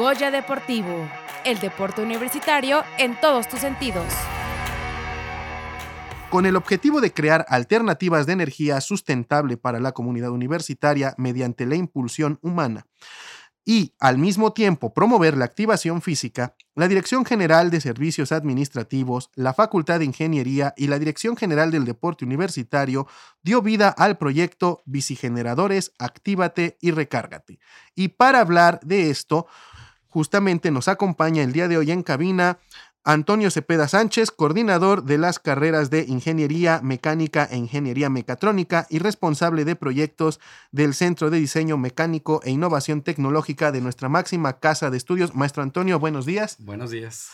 Goya Deportivo, el deporte universitario en todos tus sentidos. Con el objetivo de crear alternativas de energía sustentable para la comunidad universitaria mediante la impulsión humana y al mismo tiempo promover la activación física, la Dirección General de Servicios Administrativos, la Facultad de Ingeniería y la Dirección General del Deporte Universitario dio vida al proyecto Bicigeneradores Actívate y Recárgate. Y para hablar de esto, justamente nos acompaña el día de hoy en cabina Antonio Cepeda Sánchez, coordinador de las carreras de Ingeniería Mecánica e Ingeniería Mecatrónica y responsable de proyectos del Centro de Diseño Mecánico e Innovación Tecnológica de nuestra máxima casa de estudios. Maestro Antonio, buenos días. Buenos días.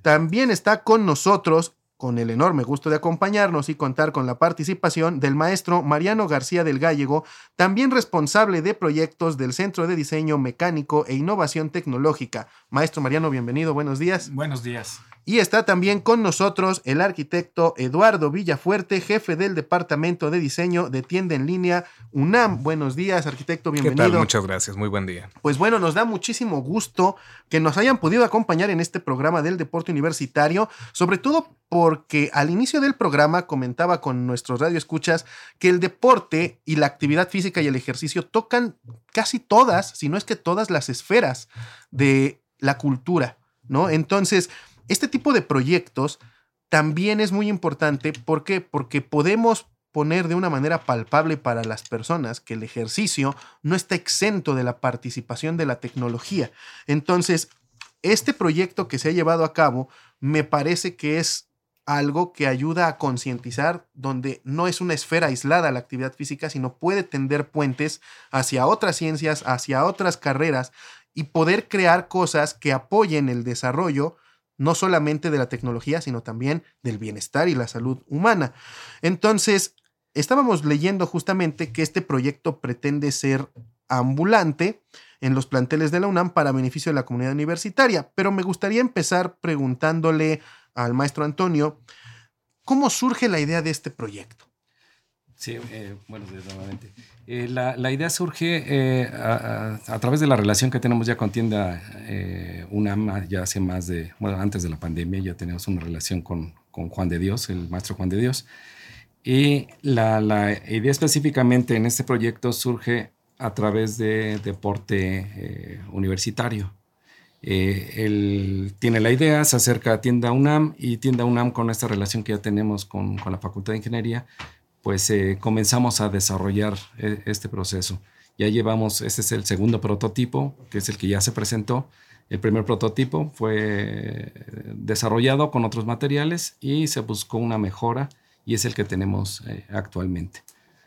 También está con nosotros con el enorme gusto de acompañarnos y contar con la participación del maestro Mariano García del Gallego, también responsable de proyectos del Centro de Diseño Mecánico e Innovación Tecnológica. Maestro Mariano, bienvenido, buenos días. Buenos días. Y está también con nosotros el arquitecto Eduardo Villafuerte, jefe del Departamento de Diseño de Tienda en Línea UNAM. Buenos días, arquitecto, bienvenido. ¿Qué tal? Muchas gracias, muy buen día. Pues bueno, nos da muchísimo gusto que nos hayan podido acompañar en este programa del deporte universitario, sobre todo porque al inicio del programa comentaba con nuestros radioescuchas que el deporte y la actividad física y el ejercicio tocan casi todas, si no es que todas las esferas de la cultura, ¿no? Entonces, este tipo de proyectos también es muy importante. ¿Por qué? Porque podemos poner de una manera palpable para las personas que el ejercicio no está exento de la participación de la tecnología. Entonces, este proyecto que se ha llevado a cabo me parece que es algo que ayuda a concientizar donde no es una esfera aislada la actividad física, sino puede tender puentes hacia otras ciencias, hacia otras carreras y poder crear cosas que apoyen el desarrollo no solamente de la tecnología, sino también del bienestar y la salud humana. Entonces, estábamos leyendo justamente que este proyecto pretende ser ambulante en los planteles de la UNAM para beneficio de la comunidad universitaria, pero me gustaría empezar preguntándole al maestro Antonio, ¿cómo surge la idea de este proyecto? Sí, eh, bueno, nuevamente. Eh, la, idea surge eh, a, través de la relación que tenemos ya con tienda eh, UNAM, ya hace más de, bueno, antes de la pandemia ya tenemos una relación con, con Juan de Dios, el maestro Juan de Dios. Y la, la, idea específicamente en este proyecto surge a través de deporte universitario. él tiene la idea, se acerca a tienda UNAM y tienda UNAM con esta relación que ya tenemos con, con la Facultad de Ingeniería, pues eh, comenzamos a desarrollar eh, este proceso. Ya llevamos, este es el segundo prototipo, que es el que ya se presentó. El primer prototipo fue eh, desarrollado con otros materiales y se buscó una mejora y es el que tenemos actualmente.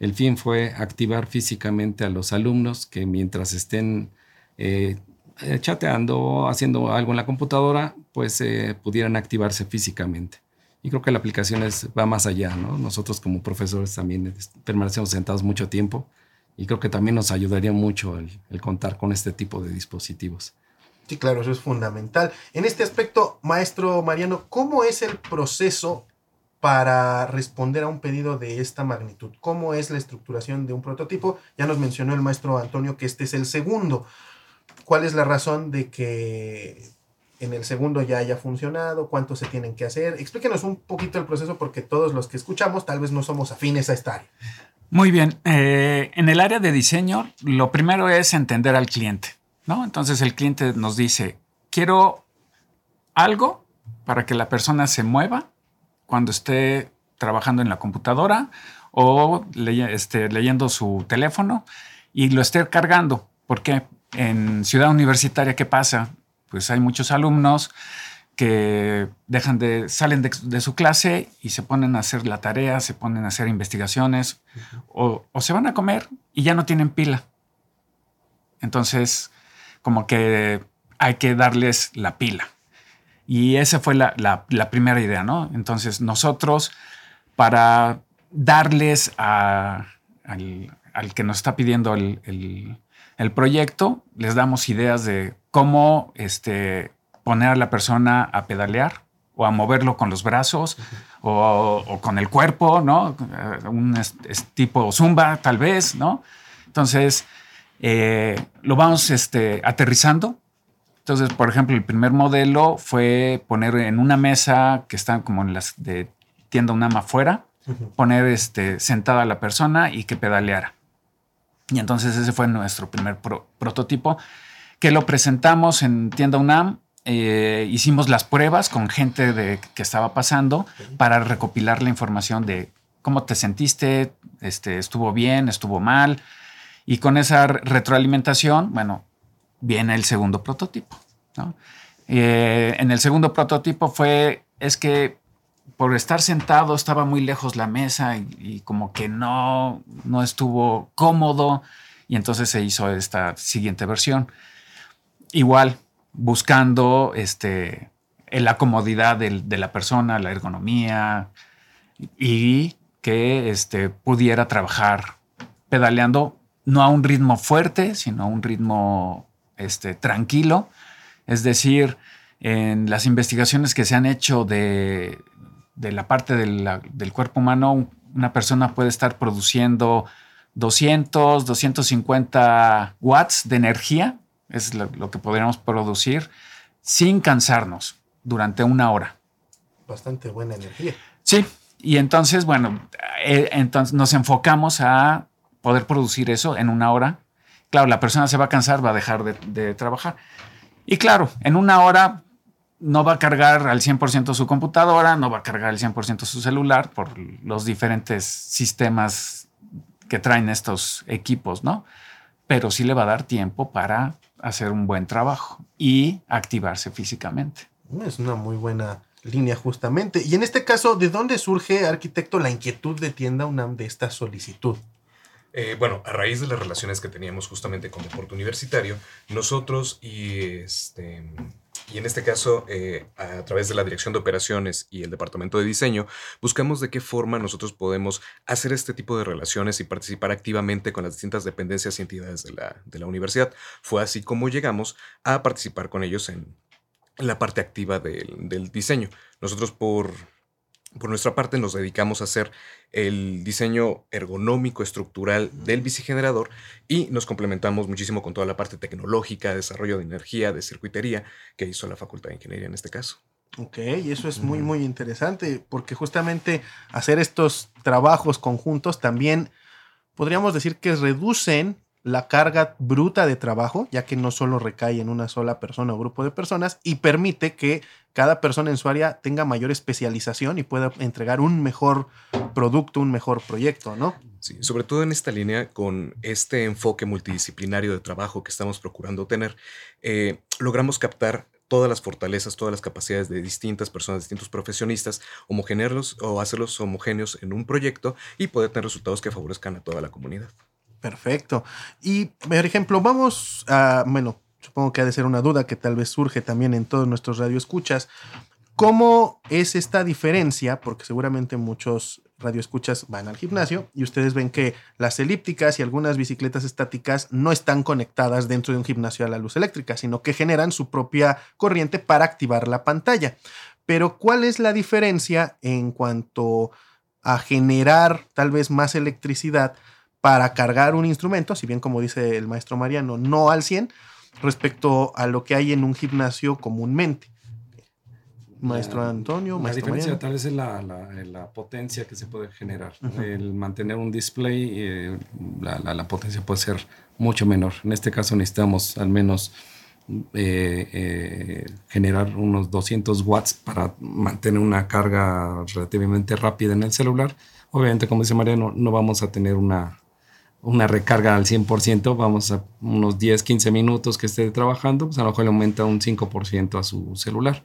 El fin fue activar físicamente a los alumnos que mientras estén chateando o haciendo algo en la computadora, pues pudieran activarse físicamente. Y creo que la aplicación es, va más allá, ¿no? Nosotros como profesores también permanecemos sentados mucho tiempo y creo que también nos ayudaría mucho el, contar con este tipo de dispositivos. Sí, claro, eso es fundamental. En este aspecto, maestro Mariano, ¿cómo es el proceso para responder a un pedido de esta magnitud? ¿Cómo es la estructuración de un prototipo? Ya nos mencionó el maestro Antonio que este es el segundo. ¿Cuál es la razón de que en el segundo ya haya funcionado, cuánto se tienen que hacer. Explíquenos un poquito el proceso porque todos los que escuchamos tal vez no somos afines a esta área. Muy bien, eh, en el área de diseño lo primero es entender al cliente, ¿no? Entonces el cliente nos dice, quiero algo para que la persona se mueva cuando esté trabajando en la computadora o este, leyendo su teléfono y lo esté cargando. Porque en Ciudad Universitaria, ¿qué pasa? Pues hay muchos alumnos que dejan de, salen de, su clase y se ponen a hacer la tarea, se ponen a hacer investigaciones o, se van a comer y ya no tienen pila. Entonces, como que hay que darles la pila. Y esa fue la, primera idea, ¿no? Entonces, nosotros, para darles al, que nos está pidiendo el, el proyecto, les damos ideas de cómo este, poner a la persona a pedalear o a moverlo con los brazos o, con el cuerpo, ¿no? Un tipo zumba, tal vez, ¿no? Entonces, eh, lo vamos este, aterrizando Entonces, por ejemplo, el primer modelo fue poner en una mesa que están como en las de tienda UNAM afuera, poner este, sentada a la persona y que pedaleara. Y entonces ese fue nuestro primer prototipo que lo presentamos en tienda UNAM. Eh, hicimos las pruebas con gente de, que estaba pasando para recopilar la información de cómo te sentiste, este, estuvo bien, estuvo mal. Y con esa retroalimentación, bueno, viene el segundo prototipo. Eh, en el segundo prototipo fue, es que por estar sentado estaba muy lejos la mesa y, como que no, no estuvo cómodo y entonces se hizo esta siguiente versión. Igual, buscando este, la comodidad de, la persona, la ergonomía y que este, pudiera trabajar pedaleando no a un ritmo fuerte, sino a un ritmo este, tranquilo. Es decir, en las investigaciones que se han hecho de, la parte del cuerpo humano, una persona puede estar produciendo 200, 250 watts de energía, es lo, que podríamos producir, sin cansarnos durante una hora. Bastante buena energía. Sí, y entonces, bueno, eh, entonces nos enfocamos a poder producir eso en una hora. Claro, la persona se va a cansar, va a dejar de, trabajar. Y claro, en una hora no va a cargar al 100% su computadora, no va a cargar al 100% su celular por los diferentes sistemas que traen estos equipos, ¿no? Pero sí le va a dar tiempo para hacer un buen trabajo y activarse físicamente. Es una muy buena línea justamente. Y en este caso, ¿de dónde surge, arquitecto, la inquietud de Tienda UNAM de esta solicitud? Eh, bueno, a raíz de las relaciones que teníamos justamente con deporte universitario, nosotros y este y en este caso, eh, a través de la Dirección de Operaciones y el Departamento de Diseño, buscamos de qué forma nosotros podemos hacer este tipo de relaciones y participar activamente con las distintas dependencias y entidades de la, de la universidad. Fue así como llegamos a participar con ellos en, la parte activa del, del diseño. Nosotros por por nuestra parte nos dedicamos a hacer el diseño ergonómico estructural del bicigenerador y nos complementamos muchísimo con toda la parte tecnológica, desarrollo de energía, de circuitería que hizo la Facultad de Ingeniería en este caso. Ok, y eso es muy, muy interesante porque justamente hacer estos trabajos conjuntos también podríamos decir que reducen la carga bruta de trabajo, ya que no solo recae en una sola persona o grupo de personas, y permite que cada persona en su área tenga mayor especialización y pueda entregar un mejor producto, un mejor proyecto, ¿no? Sí, sobre todo en esta línea, con este enfoque multidisciplinario de trabajo que estamos procurando tener, eh, logramos captar todas las fortalezas, todas las capacidades de distintas personas, distintos profesionistas, homogenearlos o hacerlos homogéneos en un proyecto y poder tener resultados que favorezcan a toda la comunidad. Perfecto. Y, por ejemplo, vamos a, bueno, supongo que ha de ser una duda que tal vez surge también en todos nuestros radioescuchas. ¿Cómo es esta diferencia? Porque seguramente muchos radioescuchas van al gimnasio y ustedes ven que las elípticas y algunas bicicletas estáticas no están conectadas dentro de un gimnasio a la luz eléctrica, sino que generan su propia corriente para activar la pantalla. Pero ¿cuál es la diferencia en cuanto a generar tal vez más electricidad para cargar un instrumento, si bien como dice el maestro Mariano, no al 100, respecto a lo que hay en un gimnasio comúnmente. Maestro Antonio, la maestro diferencia tal vez es la, la, potencia que se puede generar. El mantener un display, eh, la, potencia puede ser mucho menor. En este caso necesitamos al menos eh, eh, generar unos 200 watts para mantener una carga relativamente rápida en el celular. Obviamente, como dice Mariano, no vamos a tener una, una recarga al 100%, vamos a unos 10, 15 minutos que esté trabajando, pues a lo mejor le aumenta un 5% a su celular.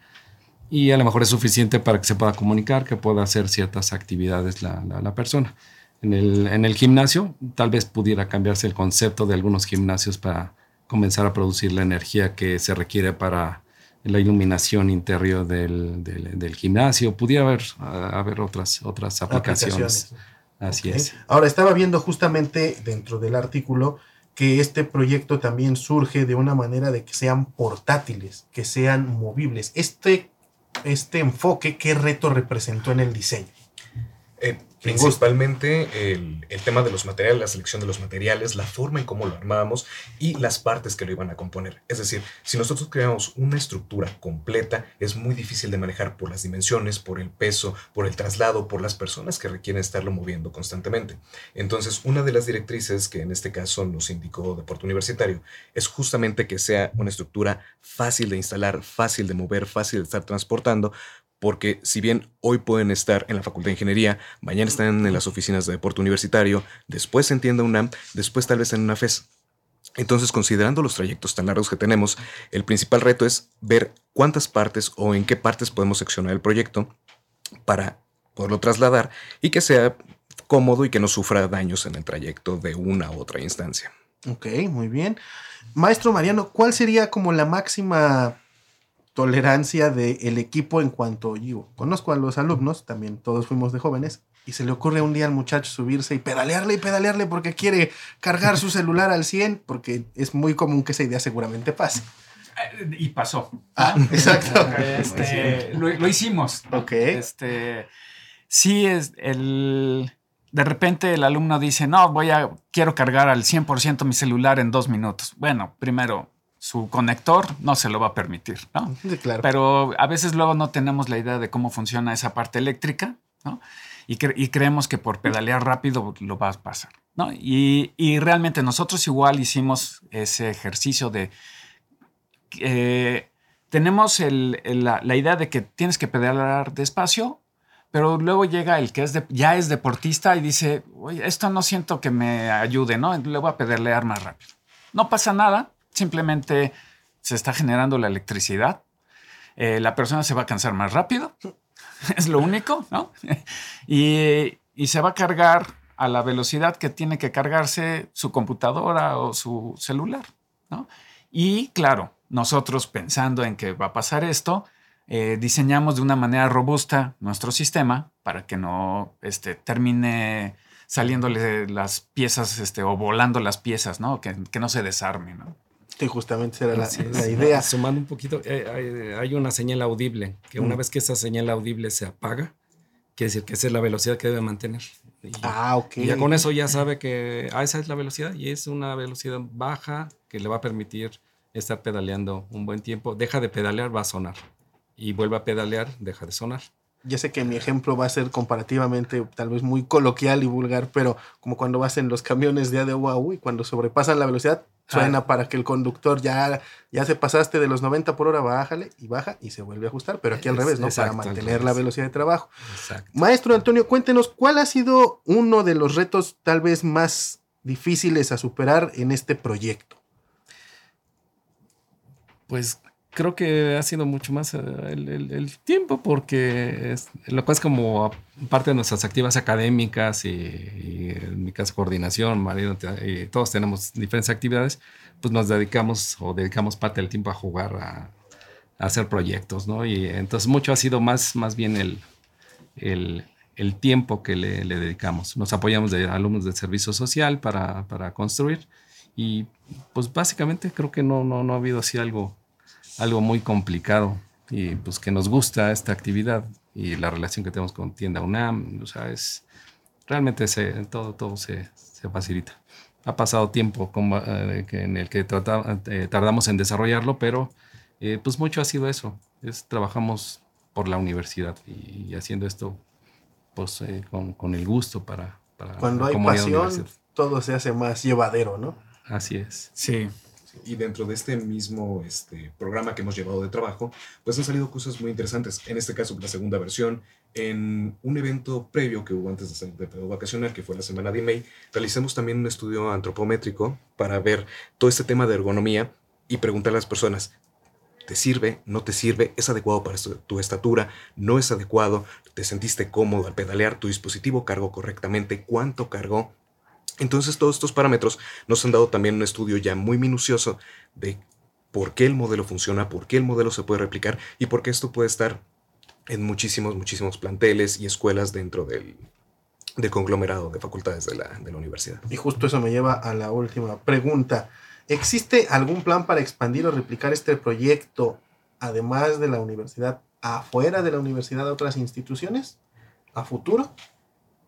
Y a lo mejor es suficiente para que se pueda comunicar, que pueda hacer ciertas actividades la, la, persona. En el, en el, gimnasio, tal vez pudiera cambiarse el concepto de algunos gimnasios para comenzar a producir la energía que se requiere para la iluminación interior del, del, gimnasio. Pudiera haber, haber otras, otras aplicaciones. Así es. Ahora, estaba viendo justamente dentro del artículo que este proyecto también surge de una manera de que sean portátiles, que sean movibles. Este, este enfoque, ¿qué reto representó en el diseño? Eh, Principalmente el, el, tema de los materiales, la selección de los materiales, la forma en cómo lo armábamos y las partes que lo iban a componer. Es decir, si nosotros creamos una estructura completa, es muy difícil de manejar por las dimensiones, por el peso, por el traslado, por las personas que requieren estarlo moviendo constantemente. Entonces, una de las directrices que en este caso nos indicó Deporte Universitario es justamente que sea una estructura fácil de instalar, fácil de mover, fácil de estar transportando, porque si bien hoy pueden estar en la Facultad de Ingeniería, mañana están en las oficinas de deporte universitario, después en tienda UNAM, después tal vez en una FES. Entonces, considerando los trayectos tan largos que tenemos, el principal reto es ver cuántas partes o en qué partes podemos seccionar el proyecto para poderlo trasladar y que sea cómodo y que no sufra daños en el trayecto de una u otra instancia. Ok, muy bien. Maestro Mariano, ¿cuál sería como la máxima tolerancia del equipo en cuanto yo conozco a los alumnos, también todos fuimos de jóvenes, y se le ocurre un día al muchacho subirse y pedalearle y pedalearle porque quiere cargar su celular al 100, porque es muy común que esa idea seguramente pase. Eh, y pasó. Ah, exacto. Este, lo, lo, hicimos. Ok. Este, sí, es el... De repente el alumno dice, no, voy a, quiero cargar al 100% mi celular en dos minutos. Bueno, primero, su conector no se lo va a permitir, ¿no? claro. Pero a veces luego no tenemos la idea de cómo funciona esa parte eléctrica, ¿no? Y, creemos que por pedalear rápido lo va a pasar, ¿no? Y, realmente nosotros igual hicimos ese ejercicio de... Eh, tenemos la, idea de que tienes que pedalear despacio, pero luego llega el que es ya es deportista y dice, oye, esto no siento que me ayude, ¿no? Le voy a pedalear más rápido. No pasa nada, simplemente se está generando la electricidad. Eh, la persona se va a cansar más rápido, es lo único, ¿no? y, se va a cargar a la velocidad que tiene que cargarse su computadora o su celular, ¿no? Y claro, nosotros pensando en que va a pasar esto, eh, diseñamos de una manera robusta nuestro sistema para que no este, termine saliéndole las piezas este, o volando las piezas, ¿no? Que, que no se desarme, ¿no? Sí, justamente era la, idea. Sumando un poquito, eh, hay, una señal audible, que una mm. vez que esa señal audible se apaga, quiere decir que esa es la velocidad que debe mantener. ah, ok. Y ya con eso ya sabe que ah, esa es la velocidad y es una velocidad baja que le va a permitir estar pedaleando un buen tiempo. Deja de pedalear, va a sonar. Y vuelve a pedalear, deja de sonar. Ya sé que mi ejemplo va a ser comparativamente tal vez muy coloquial y vulgar, pero como cuando vas en los camiones de ADU y cuando sobrepasan la velocidad, Suena para que el conductor ya, ya se pasaste de los 90 por hora, bájale y baja y se vuelve a ajustar, pero aquí al revés, ¿no? para mantener la velocidad de trabajo. Maestro Antonio, cuéntenos, ¿cuál ha sido uno de los retos tal vez más difíciles a superar en este proyecto? Pues creo que ha sido mucho más eh, el, tiempo porque lo cual es como parte de nuestras actividades académicas y, en mi caso coordinación, marido, y todos tenemos diferentes actividades, pues nos dedicamos o dedicamos parte del tiempo a jugar, a, hacer proyectos, ¿no? Y entonces mucho ha sido más, más bien el, el, tiempo que le, dedicamos. Nos apoyamos de alumnos del servicio social para, para construir y pues básicamente creo que no, no, no ha habido así algo algo muy complicado y pues que nos gusta esta actividad y la relación que tenemos con tienda UNAM, o sea, es realmente se, todo, todo se, se facilita. Ha pasado tiempo como, eh, en el que eh, tardamos en desarrollarlo, pero eh, pues mucho ha sido eso. Es, trabajamos por la universidad y, haciendo esto pues con, con, el gusto para, para Cuando hay pasión, todo se hace más llevadero, ¿no? Así es. Sí. Y dentro de este mismo este, programa que hemos llevado de trabajo, pues han salido cosas muy interesantes. En este caso, la segunda versión, en un evento previo que hubo antes de, de vacacional, que fue la semana de May, realizamos también un estudio antropométrico para ver todo este tema de ergonomía y preguntar a las personas, ¿te sirve? ¿No te sirve? ¿Es adecuado para tu estatura? ¿No es adecuado? ¿Te sentiste cómodo al pedalear? ¿Tu dispositivo cargó correctamente? ¿Cuánto cargó? Entonces todos estos parámetros nos han dado también un estudio ya muy minucioso de por qué el modelo funciona, por qué el modelo se puede replicar y por qué esto puede estar en muchísimos, muchísimos planteles y escuelas dentro del, conglomerado de facultades de la, de la universidad. Y justo eso me lleva a la última pregunta. ¿Existe algún plan para expandir o replicar este proyecto, además de la universidad, afuera de la universidad a otras instituciones? ¿A futuro?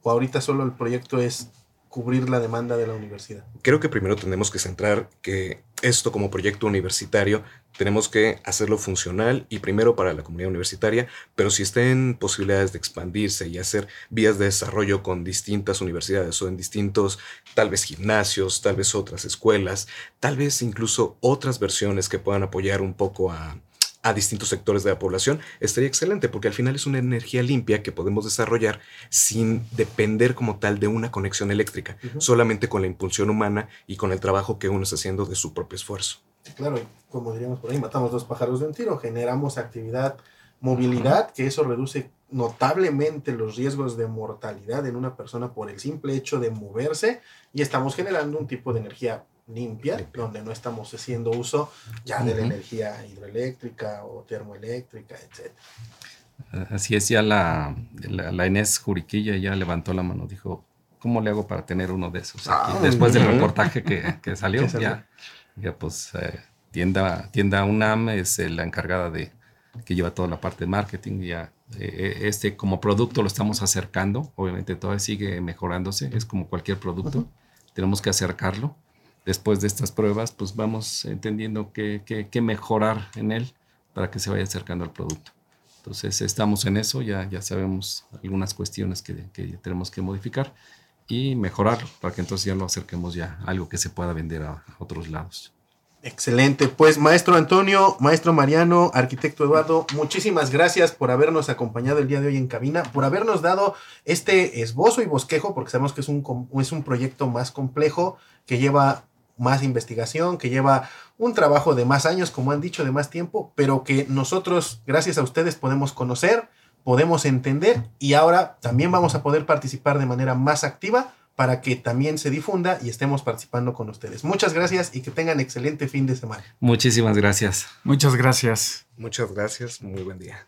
o ahorita solo el proyecto es cubrir la demanda de la universidad? Creo que primero tenemos que centrar que esto como proyecto universitario tenemos que hacerlo funcional y primero para la comunidad universitaria, pero si estén posibilidades de expandirse y hacer vías de desarrollo con distintas universidades o en distintos, tal vez gimnasios, tal vez otras escuelas, tal vez incluso otras versiones que puedan apoyar un poco a, a distintos sectores de la población, estaría excelente porque al final es una energía limpia que podemos desarrollar sin depender como tal de una conexión eléctrica, solamente con la impulsión humana y con el trabajo que uno está haciendo de su propio esfuerzo. claro, como diríamos por ahí, matamos dos pájaros de un tiro, generamos actividad, movilidad, que eso reduce notablemente los riesgos de mortalidad en una persona por el simple hecho de moverse y estamos generando un tipo de energía limpia, donde no estamos haciendo uso ya de la energía hidroeléctrica o termoeléctrica, etc. Así es, ya la, la, Inés Juriquilla ya levantó la mano, dijo, ¿cómo le hago para tener uno de esos? Aquí? Ah, Después del reportaje que, que salió, Ya, ya pues eh, tienda, tienda UNAM es la encargada de que lleva toda la parte de marketing, ya eh, este como producto lo estamos acercando, obviamente todavía sigue mejorándose, es como cualquier producto, tenemos que acercarlo después de estas pruebas, pues vamos entendiendo qué, mejorar en él para que se vaya acercando al producto. Entonces estamos en eso, ya, ya sabemos algunas cuestiones que, tenemos que modificar y mejorarlo para que entonces ya lo acerquemos ya a algo que se pueda vender a, otros lados. Excelente. Pues maestro Antonio, maestro Mariano, arquitecto Eduardo, muchísimas gracias por habernos acompañado el día de hoy en cabina, por habernos dado este esbozo y bosquejo, porque sabemos que es un, es un proyecto más complejo que lleva más investigación, que lleva un trabajo de más años, como han dicho, de más tiempo, pero que nosotros, gracias a ustedes, podemos conocer, podemos entender y ahora también vamos a poder participar de manera más activa para que también se difunda y estemos participando con ustedes. Muchas gracias y que tengan excelente fin de semana. Muchísimas gracias. Muchas gracias. Muchas gracias. Muy buen día.